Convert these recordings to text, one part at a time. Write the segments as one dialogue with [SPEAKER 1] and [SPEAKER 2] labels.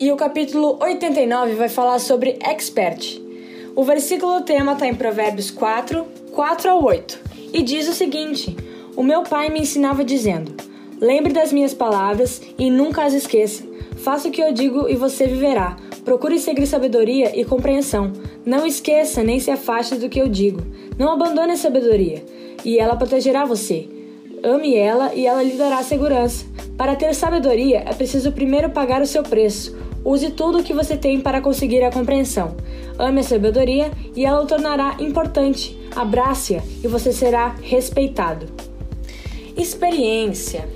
[SPEAKER 1] e o capítulo 89 vai falar sobre expert. O versículo tema está em Provérbios 4, 4 ao 8 e diz o seguinte: O meu pai me ensinava dizendo: Lembre das minhas palavras e nunca as esqueça. Faça o que eu digo e você viverá. Procure seguir sabedoria e compreensão. Não esqueça nem se afaste do que eu digo. Não abandone a sabedoria, e ela protegerá você. Ame ela e ela lhe dará segurança. Para ter sabedoria, é preciso primeiro pagar o seu preço. Use tudo o que você tem para conseguir a compreensão. Ame a sabedoria e ela o tornará importante. Abrace-a e você será respeitado. Experiência.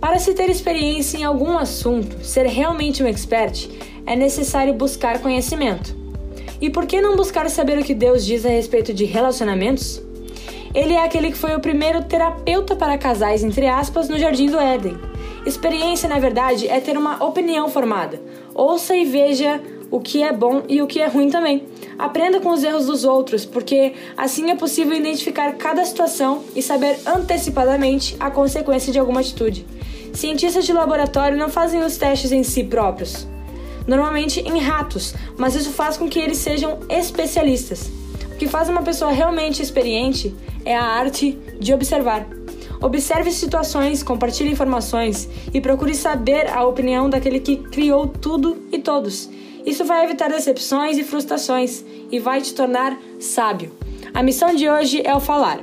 [SPEAKER 1] Para se ter experiência em algum assunto, ser realmente um expert, é necessário buscar conhecimento. E por que não buscar saber o que Deus diz a respeito de relacionamentos? Ele é aquele que foi o primeiro terapeuta para casais, entre aspas, no Jardim do Éden. Experiência, na verdade, é ter uma opinião formada. Ouça e veja o que é bom e o que é ruim também. Aprenda com os erros dos outros, porque assim é possível identificar cada situação e saber antecipadamente a consequência de alguma atitude. Cientistas de laboratório não fazem os testes em si próprios, normalmente em ratos, mas isso faz com que eles sejam especialistas. O que faz uma pessoa realmente experiente é a arte de observar. Observe situações, compartilhe informações e procure saber a opinião daquele que criou tudo e todos. Isso vai evitar decepções e frustrações e vai te tornar sábio. A missão de hoje é o falar.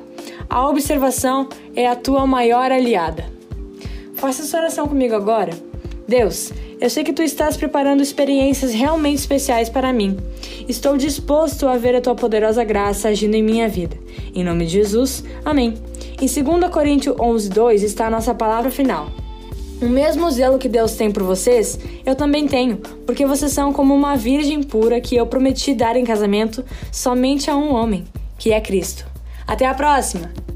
[SPEAKER 1] A observação é a tua maior aliada. Faça essa oração comigo agora. Deus, eu sei que tu estás preparando experiências realmente especiais para mim. Estou disposto a ver a tua poderosa graça agindo em minha vida. Em nome de Jesus, amém. Em 2 Coríntios 11, 2 está a nossa palavra final. O mesmo zelo que Deus tem por vocês, eu também tenho, porque vocês são como uma virgem pura que eu prometi dar em casamento somente a um homem, que é Cristo. Até a próxima!